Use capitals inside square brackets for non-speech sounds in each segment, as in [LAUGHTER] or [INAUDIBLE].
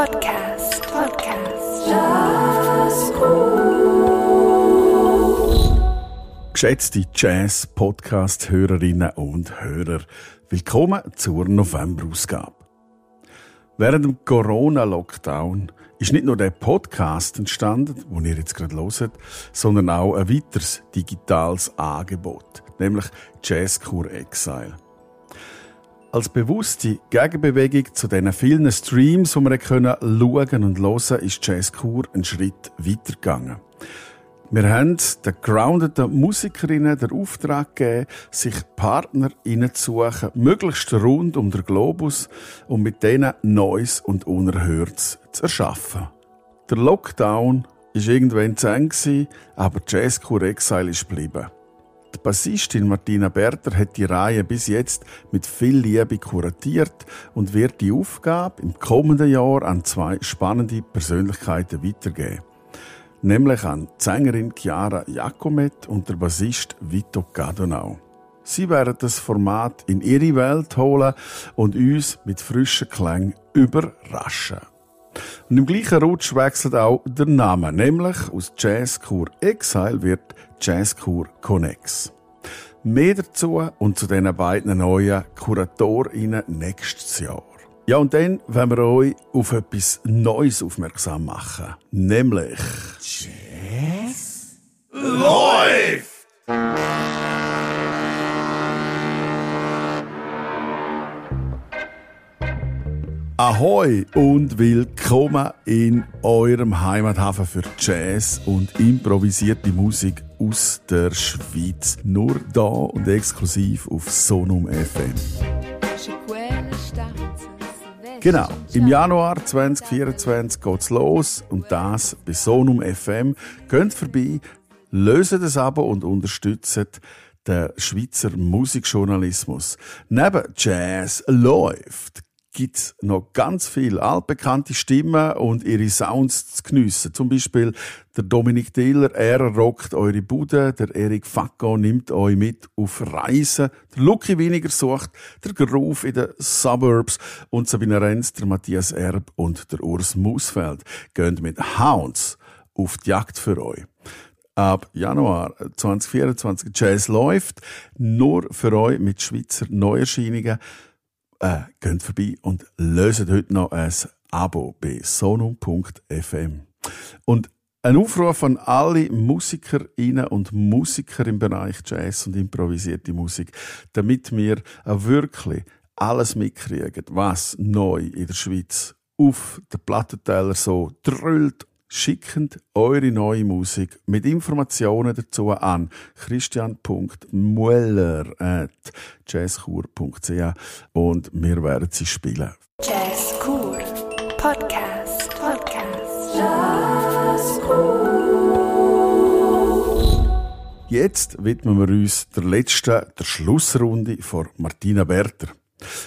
Podcast. Podcast. Jazzcool. Geschätzte Jazz-Podcast-Hörerinnen und Hörer, willkommen zur November-Ausgabe. Während dem Corona-Lockdown ist nicht nur der Podcast entstanden, den ihr jetzt gerade hört, sondern auch ein weiteres digitales Angebot, nämlich Jazzkur Exile. Als bewusste Gegenbewegung zu den vielen Streams, die wir können schauen und hören, ist Jazzkur einen Schritt weitergegangen. Wir haben den groundeten Musikerinnen den Auftrag gegeben, sich Partner zu suchen, möglichst rund um den Globus, um mit denen Neues und Unerhörtes zu erschaffen. Der Lockdown war irgendwann zu Ende, aber Jazzkur Exile ist geblieben. Die Bassistin Martina Berter hat die Reihe bis jetzt mit viel Liebe kuratiert und wird die Aufgabe im kommenden Jahr an zwei spannende Persönlichkeiten weitergeben. Nämlich an die Sängerin Chiara Jacomet und der Bassist Vito Gadonau. Sie werden das Format in ihre Welt holen und uns mit frischen Klängen überraschen. Und im gleichen Rutsch wechselt auch der Name, nämlich aus Jazzkur Exile wird Jazzkur Connex. Mehr dazu und zu diesen beiden neuen KuratorInnen nächstes Jahr. Ja, und dann wollen wir euch auf etwas Neues aufmerksam machen. Nämlich Jazz läuft! Ahoi und willkommen in eurem Heimathafen für Jazz und improvisierte Musik aus der Schweiz. Nur da und exklusiv auf Sonum FM. Genau, im Januar 2024 geht's los und das bei Sonum FM. Geht vorbei, löst das Abo und unterstützt den Schweizer Musikjournalismus. Neben Jazz läuft gibt's noch ganz viel altbekannte Stimmen und ihre Sounds zu geniessen. Zum Beispiel der Dominik Diller, er rockt eure Bude, der Erik Facco nimmt euch mit auf Reisen, der Lucky Winiger sucht der Groove in den Suburbs und Sabine Renz, der Matthias Erb und der Urs Musfeld gehen mit Hounds auf die Jagd für euch ab Januar 2024 Jazz läuft, nur für euch mit Schweizer Neuerscheinungen äh, geht vorbei und löst heute noch ein Abo bei sonum.fm. Und ein Aufruf an alle Musikerinnen und Musiker im Bereich Jazz und improvisierte Musik, damit wir wirklich alles mitkriegen, was neu in der Schweiz auf den Plattenteller so drüllt Schickend eure neue Musik mit Informationen dazu an christian.mueller.jazzkur.ch und wir werden sie spielen. Jazzkur Podcast. Podcast. Jazzkur. Jetzt widmen wir uns der letzten, der Schlussrunde von Martina Berter.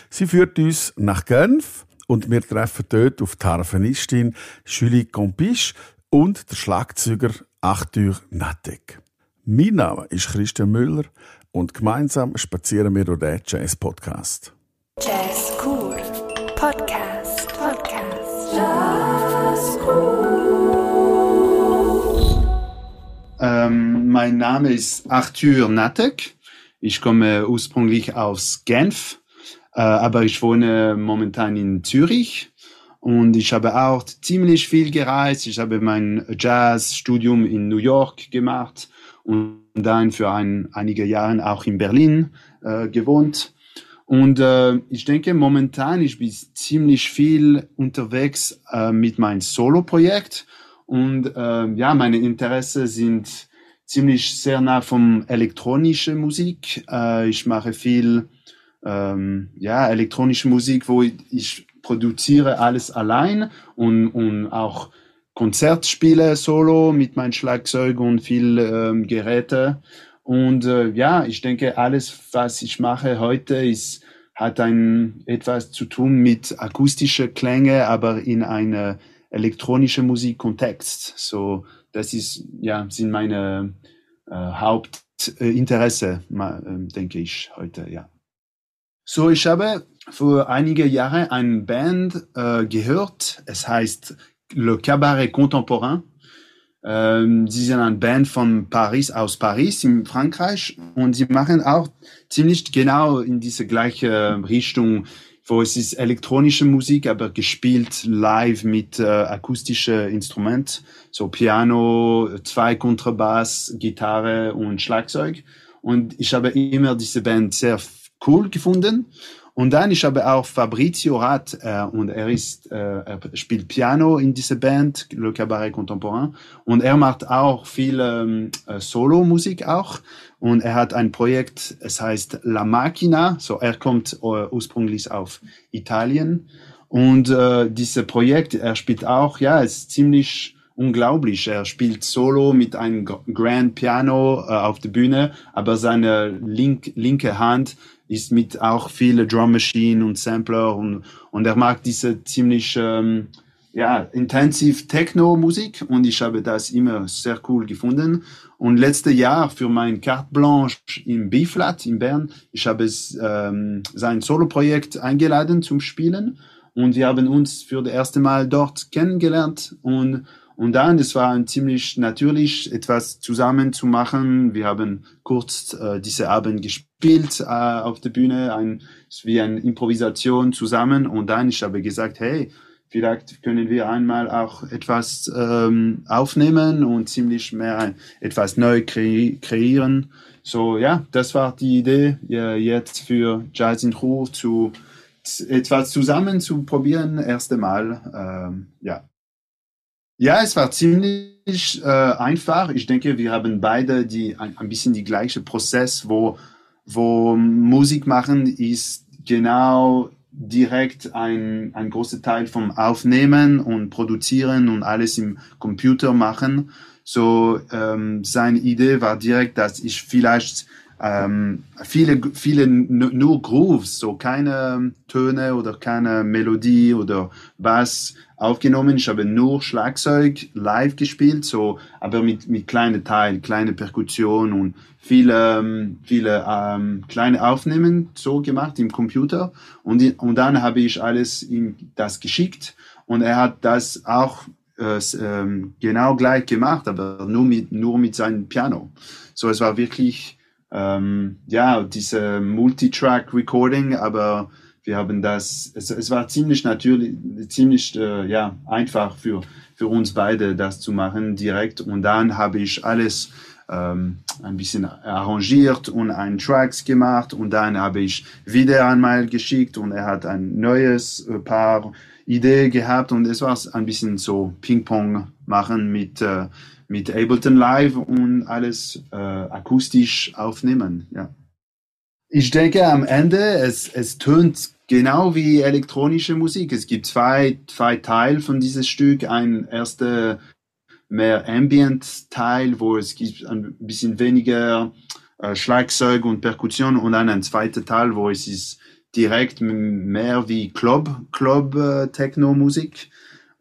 Sie führt uns nach Genf und wir treffen dort auf die Harfenistin Julie Compiche und der Schlagzeuger Arthur Nattek. Mein Name ist Christian Müller und gemeinsam spazieren wir durch den Jazz-Podcast. Jazz Cool Podcast. Podcast. Jazz Cool. Ähm, mein Name ist Arthur Nattek. Ich komme ursprünglich aus Genf aber ich wohne momentan in Zürich und ich habe auch ziemlich viel gereist. Ich habe mein Jazzstudium in New York gemacht und dann für ein, einige Jahre auch in Berlin äh, gewohnt. Und äh, ich denke, momentan ich bin ziemlich viel unterwegs äh, mit meinem Solo-Projekt. Und äh, ja, meine Interessen sind ziemlich sehr nah vom elektronischen Musik. Äh, ich mache viel ähm, ja, elektronische Musik, wo ich, ich produziere alles allein und, und auch Konzertspiele solo mit meinem Schlagzeug und viel ähm, Geräte. Und äh, ja, ich denke, alles, was ich mache heute, ist, hat ein, etwas zu tun mit akustischen Klänge, aber in einer elektronischen Musikkontext. So, das ist, ja, sind meine äh, Hauptinteresse, äh, denke ich, heute, ja. So, ich habe vor einige Jahre eine Band äh, gehört. Es heißt Le Cabaret Contemporain. Ähm, sie sind eine Band von Paris, aus Paris in Frankreich und sie machen auch ziemlich genau in diese gleiche Richtung, wo es ist elektronische Musik, aber gespielt live mit äh, akustischen Instrumenten, so Piano, zwei Kontrabass, Gitarre und Schlagzeug. Und ich habe immer diese Band sehr cool gefunden. Und dann ich habe auch Fabrizio Rat äh, und er ist äh, er spielt Piano in dieser Band Le Cabaret Contemporain und er macht auch viel ähm, äh, Solo-Musik auch und er hat ein Projekt, es heißt La Macchina, so er kommt äh, ursprünglich auf Italien und äh, dieses Projekt, er spielt auch, ja, es ist ziemlich unglaublich. Er spielt Solo mit einem Grand Piano äh, auf der Bühne, aber seine link, linke Hand ist mit auch viele Drum Machine und Sampler und, und er mag diese ziemlich ähm, ja, intensiv Techno-Musik und ich habe das immer sehr cool gefunden. Und letztes Jahr für mein Carte Blanche im B-Flat in Bern, ich habe ähm, sein Solo-Projekt eingeladen zum Spielen und wir haben uns für das erste Mal dort kennengelernt und und dann, es war ein ziemlich natürlich, etwas zusammen zu machen. Wir haben kurz äh, diese Abend gespielt äh, auf der Bühne, ein, wie eine Improvisation zusammen. Und dann, ich habe gesagt, hey, vielleicht können wir einmal auch etwas ähm, aufnehmen und ziemlich mehr etwas neu kre kreieren. So, ja, das war die Idee, ja, jetzt für Jazz in Ruhe zu etwas zusammen zu probieren, erste Mal, ähm, ja. Ja, es war ziemlich äh, einfach. Ich denke, wir haben beide die, ein, ein bisschen die gleiche Prozess, wo, wo Musik machen ist genau direkt ein, ein großer Teil vom Aufnehmen und Produzieren und alles im Computer machen. So, ähm, seine Idee war direkt, dass ich vielleicht ähm, viele, viele nur Grooves, so keine Töne oder keine Melodie oder Bass aufgenommen. Ich habe nur Schlagzeug live gespielt, so, aber mit, mit kleinen Teilen, kleine Perkussion und viele, ähm, viele ähm, kleine Aufnahmen so gemacht im Computer. Und, und dann habe ich alles ihm das geschickt und er hat das auch äh, ähm, genau gleich gemacht, aber nur mit, nur mit seinem Piano. So, es war wirklich ähm, ja, diese Multitrack-Recording, aber wir haben das, es, es war ziemlich natürlich, ziemlich äh, ja, einfach für, für uns beide, das zu machen direkt. Und dann habe ich alles ähm, ein bisschen arrangiert und einen Tracks gemacht und dann habe ich wieder einmal geschickt und er hat ein neues äh, Paar Idee gehabt und es war ein bisschen so Ping-Pong machen mit äh, mit Ableton Live und alles äh, akustisch aufnehmen. Ja. Ich denke am Ende, es, es tönt genau wie elektronische Musik. Es gibt zwei, zwei Teile von dieses Stück. Ein erster mehr Ambient-Teil, wo es gibt ein bisschen weniger äh, Schlagzeug und Perkussion und dann ein zweiter Teil, wo es ist direkt mehr wie Club, Club äh, Techno-Musik.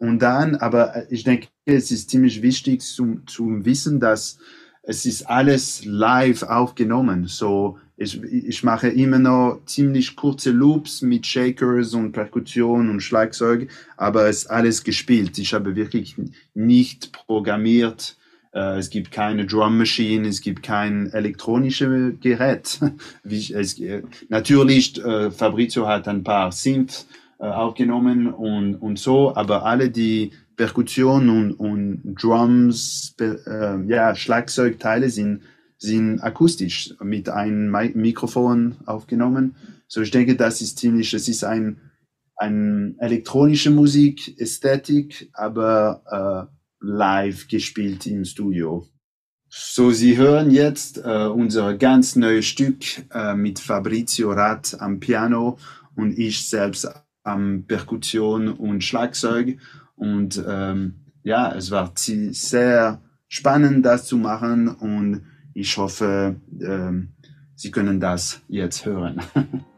Und dann, aber äh, ich denke, es ist ziemlich wichtig zum, zum Wissen, dass es ist alles live aufgenommen. So, ich, ich mache immer noch ziemlich kurze Loops mit Shakers und Perkussion und Schlagzeug, aber es ist alles gespielt. Ich habe wirklich nicht programmiert. Äh, es gibt keine Drum Machine, es gibt kein elektronisches Gerät. [LAUGHS] es, natürlich, äh, Fabrizio hat ein paar Synth äh, aufgenommen und, und so, aber alle die Perkussion und, und Drums, äh, ja, Schlagzeugteile sind, sind akustisch mit einem Mikrofon aufgenommen. So, ich denke, das ist ziemlich, es ist ein, ein elektronische Musik, Ästhetik, aber äh, live gespielt im Studio. So, Sie hören jetzt äh, unser ganz neues Stück äh, mit Fabrizio Rat am Piano und ich selbst am Perkussion und Schlagzeug. Und ähm, ja, es war sehr spannend, das zu machen und ich hoffe, ähm, Sie können das jetzt hören. [LAUGHS]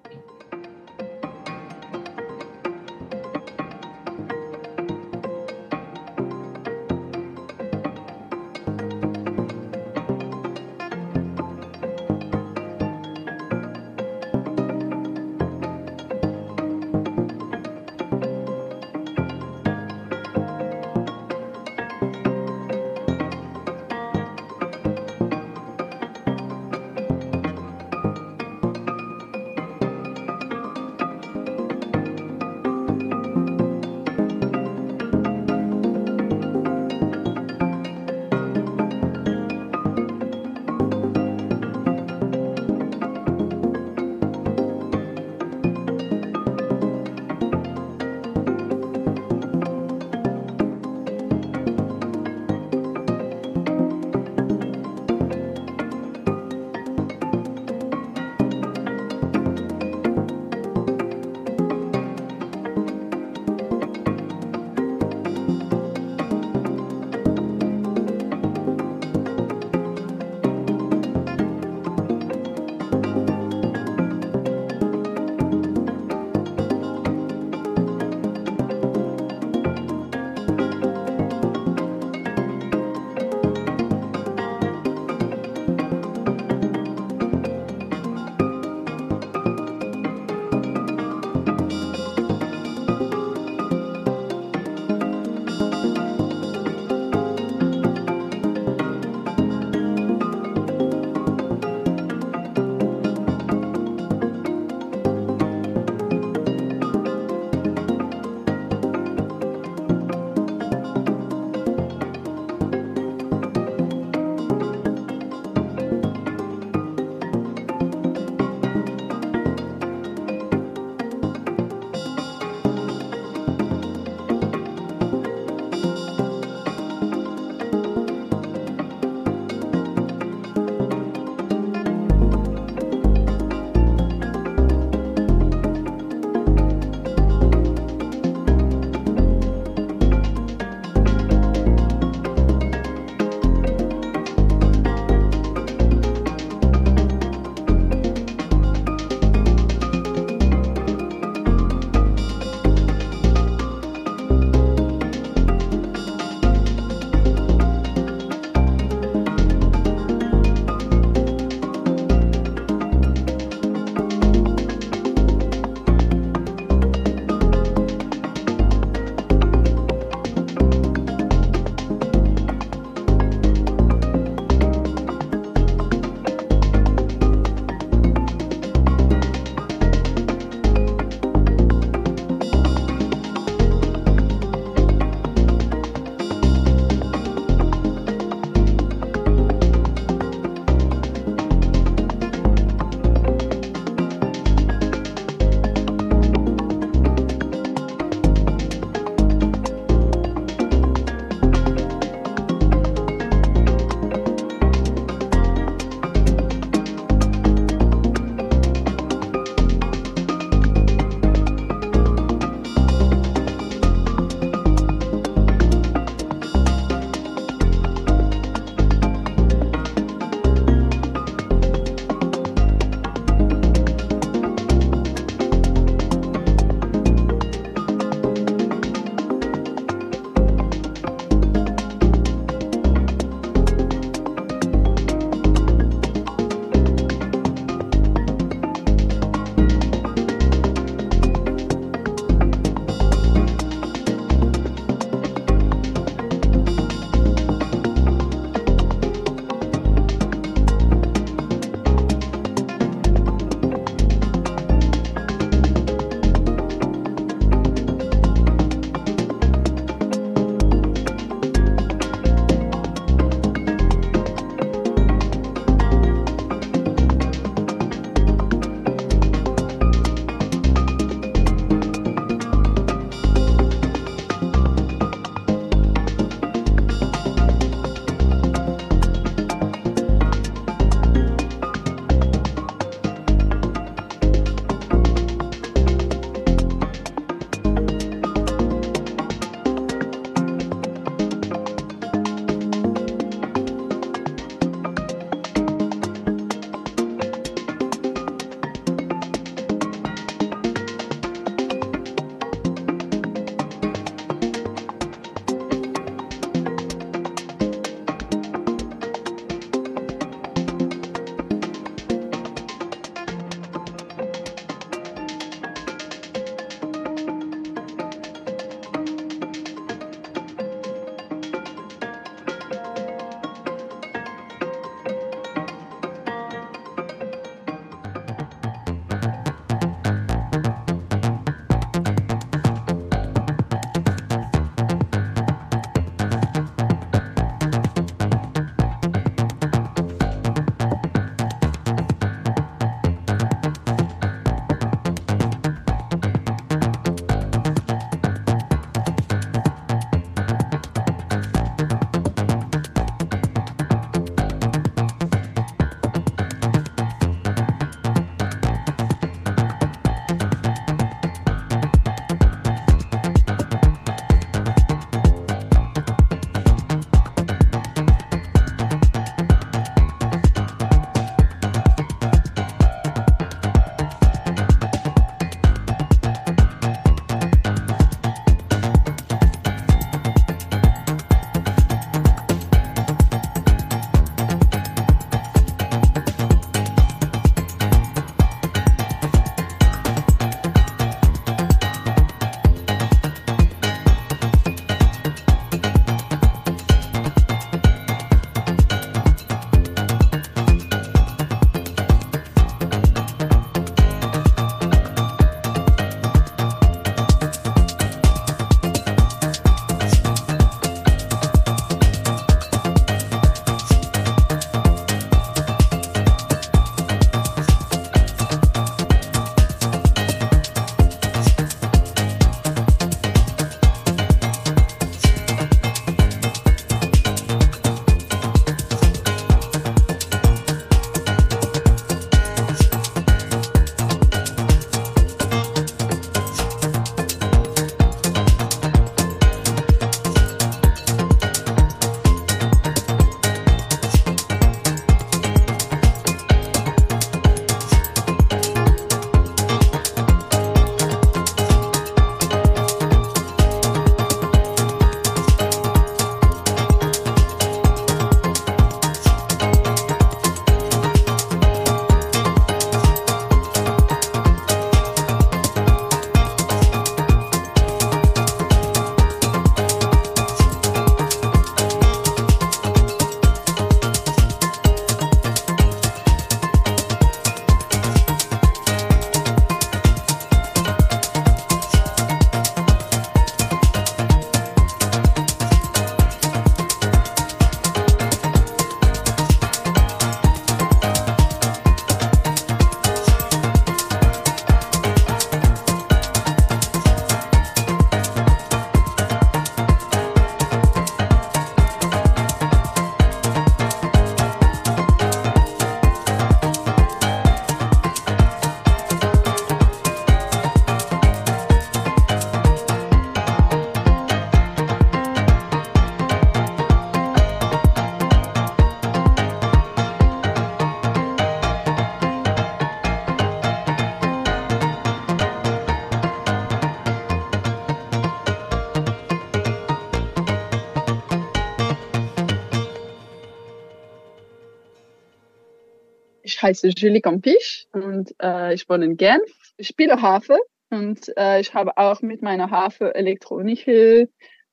heiße Julie Campiche und äh, ich wohne in Genf. Ich spiele Harfe und äh, ich habe auch mit meiner Harfe elektronische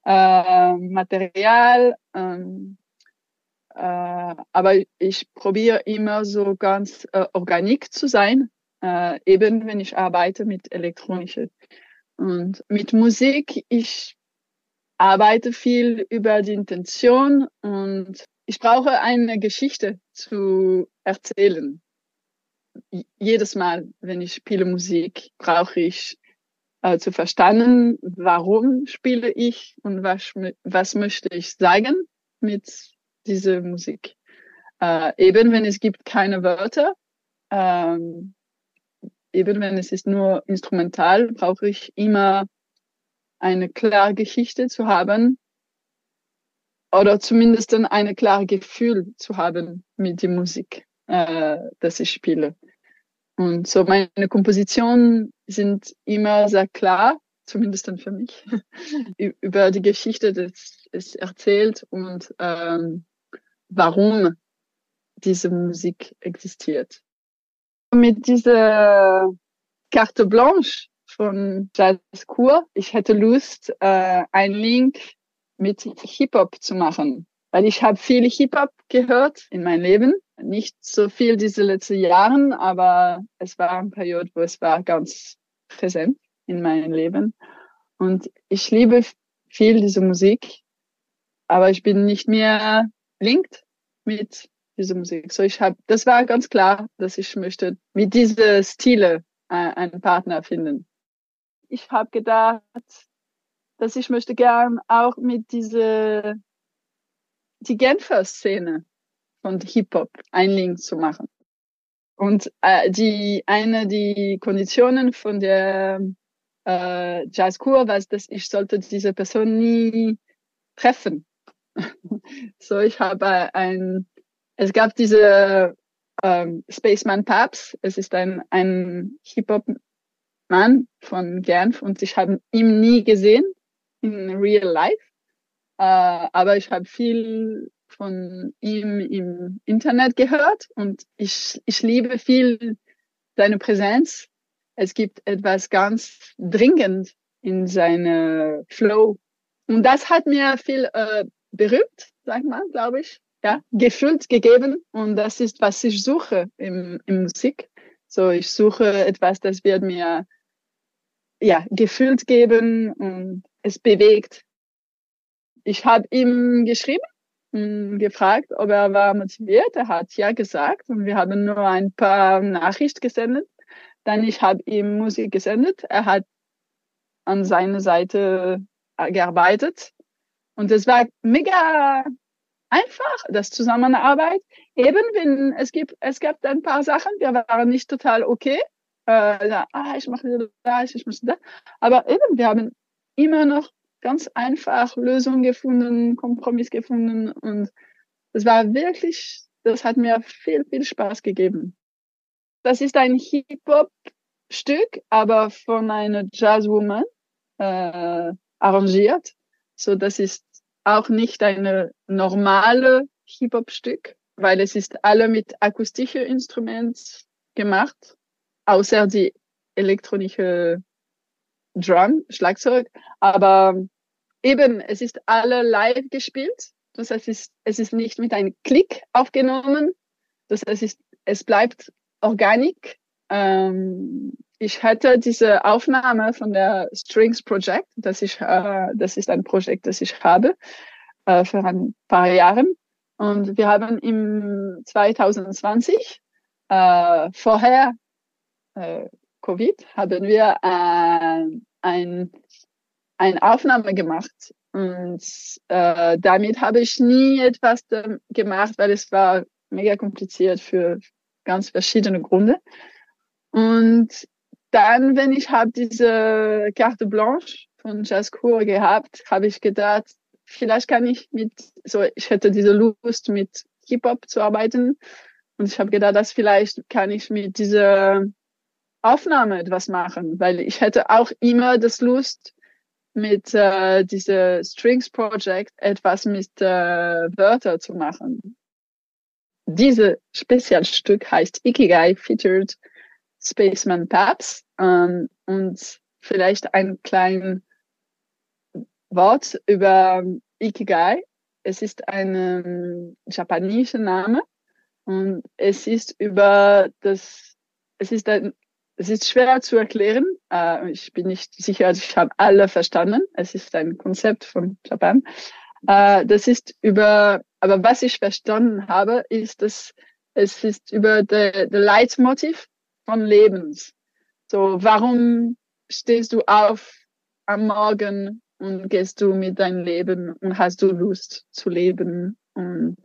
äh, Material. Ähm, äh, aber ich probiere immer so ganz äh, organik zu sein, äh, eben wenn ich arbeite mit elektronische. Und mit Musik, ich arbeite viel über die Intention und ich brauche eine Geschichte zu erzählen. Jedes Mal, wenn ich spiele Musik, brauche ich äh, zu verstanden, warum spiele ich und was, was möchte ich sagen mit dieser Musik. Äh, eben wenn es gibt keine Wörter, ähm, eben wenn es ist nur instrumental, brauche ich immer eine klare Geschichte zu haben oder zumindest dann eine klare Gefühl zu haben mit der Musik, äh, dass ich spiele. Und so meine Kompositionen sind immer sehr klar, zumindest dann für mich, [LAUGHS] über die Geschichte, das es erzählt und ähm, warum diese Musik existiert. Mit dieser Carte Blanche von Jazz Kur, ich hätte Lust, äh, einen Link mit Hip-Hop zu machen. Weil ich habe viel Hip-Hop gehört in meinem Leben. Nicht so viel diese letzten Jahren, aber es war eine Periode, wo es war ganz präsent in meinem Leben. Und ich liebe viel diese Musik, aber ich bin nicht mehr linked mit dieser Musik. So ich habe, das war ganz klar, dass ich möchte mit diese Stile äh, einen Partner finden. Ich habe gedacht, dass ich möchte gern auch mit diese die Genfer Szene von Hip-Hop einen Link zu machen. Und äh, die eine die Konditionen von der äh, Jazzkur war, dass ich sollte diese Person nie treffen. [LAUGHS] so ich habe ein es gab diese ähm, Spaceman Paps. Es ist ein ein Hip-Hop Mann von Genf und ich habe ihn nie gesehen in real life. Äh, aber ich habe viel von ihm im Internet gehört und ich, ich liebe viel seine Präsenz. Es gibt etwas ganz dringend in seine Flow. Und das hat mir viel äh, berühmt, sag mal, glaube ich. Ja, gefühlt gegeben. Und das ist, was ich suche im, im Musik. So, ich suche etwas, das wird mir ja gefühlt geben und es bewegt ich habe ihm geschrieben gefragt, ob er war motiviert. Er hat ja gesagt und wir haben nur ein paar Nachrichten gesendet. Dann ich habe ihm Musik gesendet. Er hat an seiner Seite gearbeitet und es war mega einfach, das Zusammenarbeit. Eben wenn es gibt, es gab ein paar Sachen, wir waren nicht total okay. Äh, ah, ich mache das, ich muss das. Aber eben, wir haben immer noch ganz einfach Lösungen gefunden, Kompromiss gefunden und es war wirklich, das hat mir viel, viel Spaß gegeben. Das ist ein Hip-Hop-Stück, aber von einer Jazzwoman äh, arrangiert. So, das ist auch nicht eine normale Hip-Hop-Stück, weil es ist alle mit akustischen Instrumenten gemacht, außer die elektronische Drum, Schlagzeug, aber eben, es ist alle live gespielt. Das heißt, es ist, es ist nicht mit einem Klick aufgenommen. Das heißt, es, ist, es bleibt organik. Ähm, ich hatte diese Aufnahme von der Strings Project, das, ich, äh, das ist ein Projekt, das ich habe äh, für ein paar Jahren. Und wir haben im 2020, äh, vorher äh, Covid, haben wir äh, ein eine Aufnahme gemacht. Und äh, damit habe ich nie etwas gemacht, weil es war mega kompliziert für ganz verschiedene Gründe. Und dann, wenn ich habe diese Carte Blanche von Jazzcour gehabt, habe ich gedacht, vielleicht kann ich mit, so ich hätte diese Lust mit Hip-Hop zu arbeiten. Und ich habe gedacht, dass vielleicht kann ich mit dieser Aufnahme etwas machen, weil ich hätte auch immer das Lust, mit äh, diese Strings Project etwas mit äh, Wörter zu machen. dieses Spezialstück heißt Ikigai Featured Spaceman Paps ähm, und vielleicht ein kleines Wort über Ikigai. Es ist ein ähm, japanischer Name und es ist über das, es ist ein, es ist schwer zu erklären. Äh, ich bin nicht sicher, also ich habe alle verstanden. Es ist ein Konzept von Japan. Äh, das ist über, aber was ich verstanden habe, ist, dass es ist über der Leitmotiv von Lebens. So, warum stehst du auf am Morgen und gehst du mit deinem Leben und hast du Lust zu leben und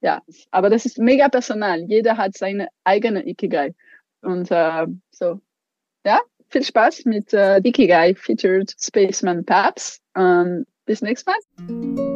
ja, aber das ist mega personal. Jeder hat seine eigene Ikigai. Und äh, so, ja, viel Spaß mit äh, Ikigai Featured Spaceman Paps. Ähm, bis nächstes Mal.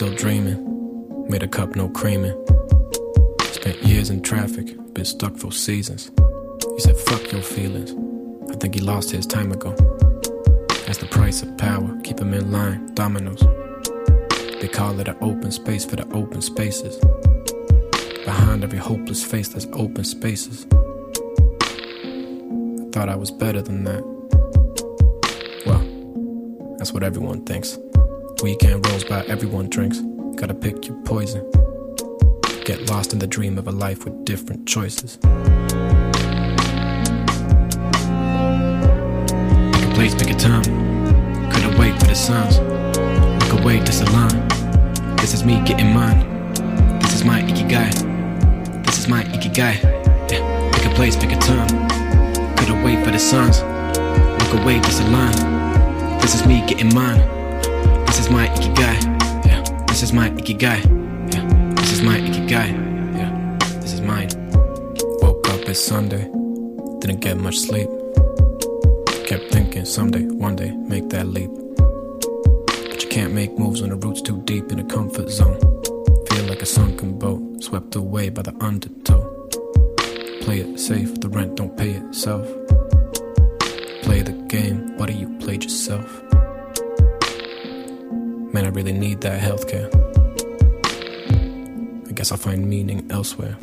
Still dreaming. Made a cup, no creaming. Spent years in traffic, been stuck for seasons. He said, fuck your feelings. I think he lost his time ago. That's the price of power, keep him in line, dominoes. They call it an open space for the open spaces. Behind every hopeless face, there's open spaces. I thought I was better than that. Well, that's what everyone thinks. Weekend rolls by, everyone drinks. Gotta pick your poison. Get lost in the dream of a life with different choices. Pick a place, pick a time. Couldn't wait for the signs. Look away, disalign. This is me getting mine. This is my ikigai. This is my ikigai. Yeah. Pick a place, pick a time. Couldn't wait for the signs. Look away, disalign. This is me getting mine. This is my ikigai. Yeah. This is my ikigai. Yeah. This is my ikigai. Yeah. This is mine. Woke up it's Sunday. Didn't get much sleep. Kept thinking someday, one day, make that leap. But you can't make moves when the roots too deep in a comfort zone. Feel like a sunken boat, swept away by the undertow. Play it safe, the rent don't pay itself. Play the game, do you played yourself? Man, I really need that healthcare. I guess I'll find meaning elsewhere.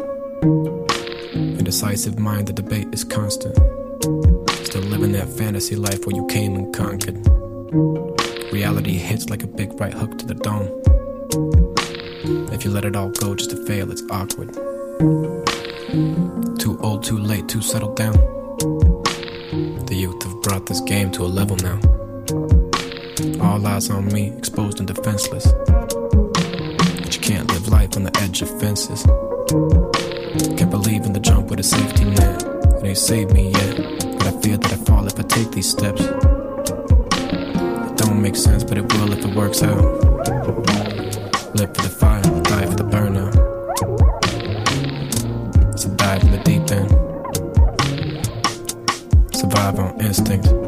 Indecisive mind, the debate is constant. Still living that fantasy life where you came and conquered. Reality hits like a big right hook to the dome. If you let it all go just to fail, it's awkward. Too old, too late, too settled down. The youth have brought this game to a level now. All eyes on me, exposed and defenseless. But you can't live life on the edge of fences. Can't believe in the jump with a safety net. It ain't saved me yet, but I fear that I fall if I take these steps. It don't make sense, but it will if it works out. Live for the fire, die for the burnout. So dive in the deep end. Survive on instinct.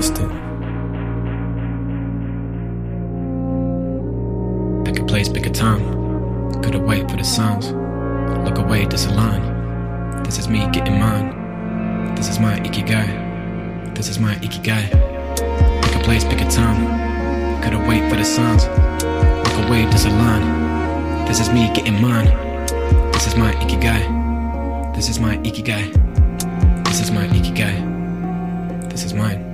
Pick a place, pick a time. Could've wait for the signs. Look away, disalign. This is me getting mine. This is my ikigai. This is my ikigai. Pick a place, pick a time. Could've wait for the signs. Look away, disalign. This is me getting mine. This is my ikigai. This is my ikigai. This is my ikigai. This is mine.